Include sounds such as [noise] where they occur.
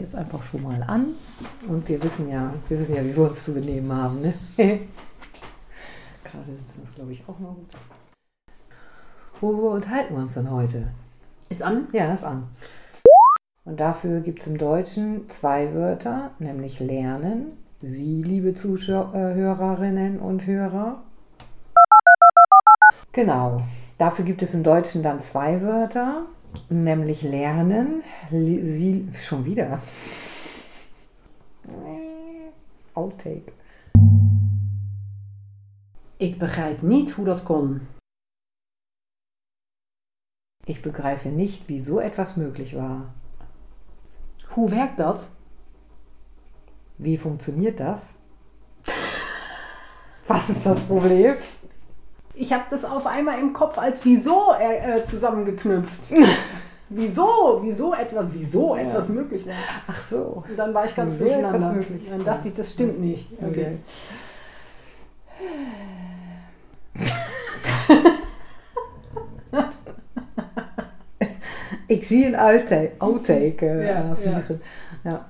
jetzt einfach schon mal an. Und wir wissen ja, wir wissen ja, wie wir uns zu benehmen haben. Ne? [laughs] Gerade ist das, glaube ich, auch mal gut. Worüber unterhalten wir uns denn heute? Ist an? Ja, ist an. Und dafür gibt es im Deutschen zwei Wörter, nämlich lernen. Sie, liebe Zuhörerinnen und Hörer. Genau. Dafür gibt es im Deutschen dann zwei Wörter, nämlich lernen. Sie, schon wieder. Outtake. Ik begrijp niet hoe dat kon. Ich begreife nicht, wie so etwas möglich war. Hoe werkt dat? Wie funktioniert das? [laughs] Was ist das Problem? Ich habe das auf einmal im Kopf als wieso äh, äh zusammengeknüpft. [laughs] wieso, wieso etwas, wieso ja. etwas möglich war. Ach so. Und dann war ich ganz wieso durcheinander. Dann dachte ich, das stimmt nicht. Okay. [laughs] ich zie een outtake, [laughs] outtake uh, Ja, vliegen. Ja.